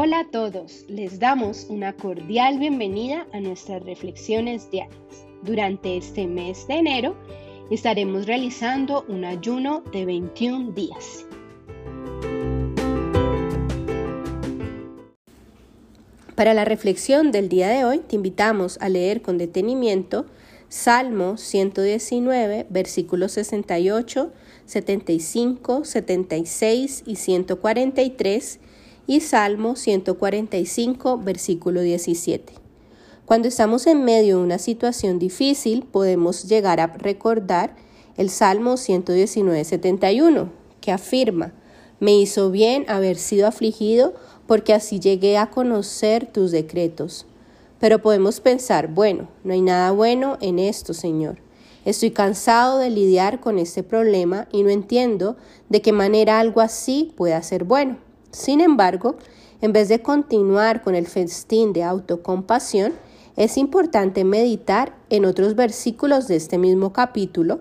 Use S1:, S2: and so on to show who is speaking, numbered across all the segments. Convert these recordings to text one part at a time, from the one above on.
S1: Hola a todos, les damos una cordial bienvenida a nuestras reflexiones diarias. Durante este mes de enero estaremos realizando un ayuno de 21 días. Para la reflexión del día de hoy te invitamos a leer con detenimiento Salmo 119, versículos 68, 75, 76 y 143 y Salmo 145, versículo 17. Cuando estamos en medio de una situación difícil, podemos llegar a recordar el Salmo 119, 71, que afirma, me hizo bien haber sido afligido porque así llegué a conocer tus decretos. Pero podemos pensar, bueno, no hay nada bueno en esto, Señor. Estoy cansado de lidiar con este problema y no entiendo de qué manera algo así pueda ser bueno. Sin embargo, en vez de continuar con el festín de autocompasión, es importante meditar en otros versículos de este mismo capítulo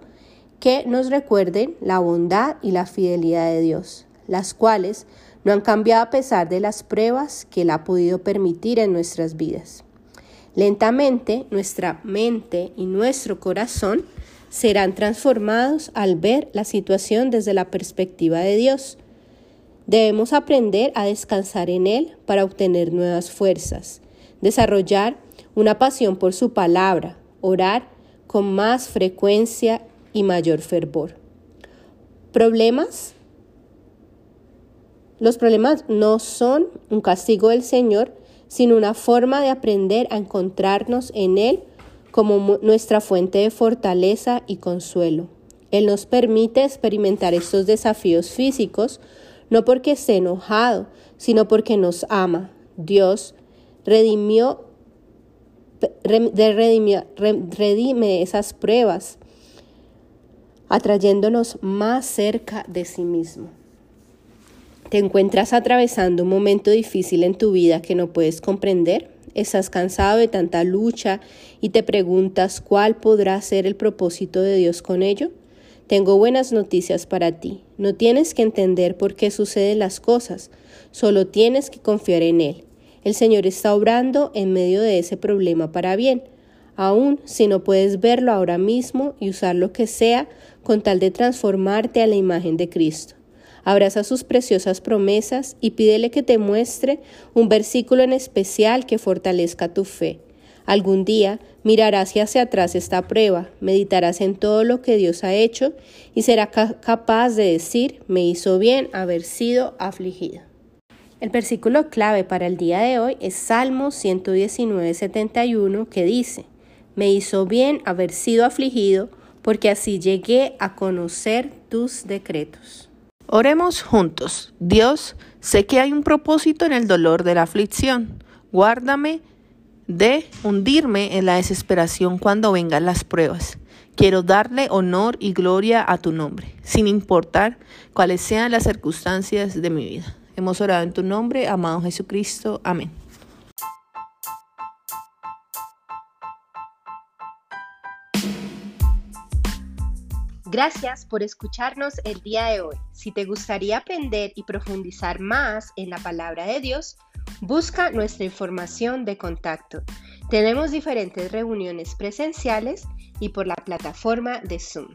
S1: que nos recuerden la bondad y la fidelidad de Dios, las cuales no han cambiado a pesar de las pruebas que Él ha podido permitir en nuestras vidas. Lentamente nuestra mente y nuestro corazón serán transformados al ver la situación desde la perspectiva de Dios. Debemos aprender a descansar en Él para obtener nuevas fuerzas, desarrollar una pasión por su palabra, orar con más frecuencia y mayor fervor. ¿Problemas? Los problemas no son un castigo del Señor, sino una forma de aprender a encontrarnos en Él como nuestra fuente de fortaleza y consuelo. Él nos permite experimentar estos desafíos físicos no porque esté enojado, sino porque nos ama. Dios redimió, redime esas pruebas, atrayéndonos más cerca de sí mismo. ¿Te encuentras atravesando un momento difícil en tu vida que no puedes comprender? ¿Estás cansado de tanta lucha y te preguntas cuál podrá ser el propósito de Dios con ello? Tengo buenas noticias para ti. No tienes que entender por qué suceden las cosas, solo tienes que confiar en Él. El Señor está obrando en medio de ese problema para bien, aun si no puedes verlo ahora mismo y usar lo que sea con tal de transformarte a la imagen de Cristo. Abraza sus preciosas promesas y pídele que te muestre un versículo en especial que fortalezca tu fe. Algún día mirarás hacia atrás esta prueba, meditarás en todo lo que Dios ha hecho y serás capaz de decir, me hizo bien haber sido afligido. El versículo clave para el día de hoy es Salmo 119, 71, que dice, me hizo bien haber sido afligido, porque así llegué a conocer tus decretos.
S2: Oremos juntos. Dios, sé que hay un propósito en el dolor de la aflicción. Guárdame de hundirme en la desesperación cuando vengan las pruebas. Quiero darle honor y gloria a tu nombre, sin importar cuáles sean las circunstancias de mi vida. Hemos orado en tu nombre, amado Jesucristo. Amén.
S1: Gracias por escucharnos el día de hoy. Si te gustaría aprender y profundizar más en la palabra de Dios, busca nuestra información de contacto. Tenemos diferentes reuniones presenciales y por la plataforma de Zoom.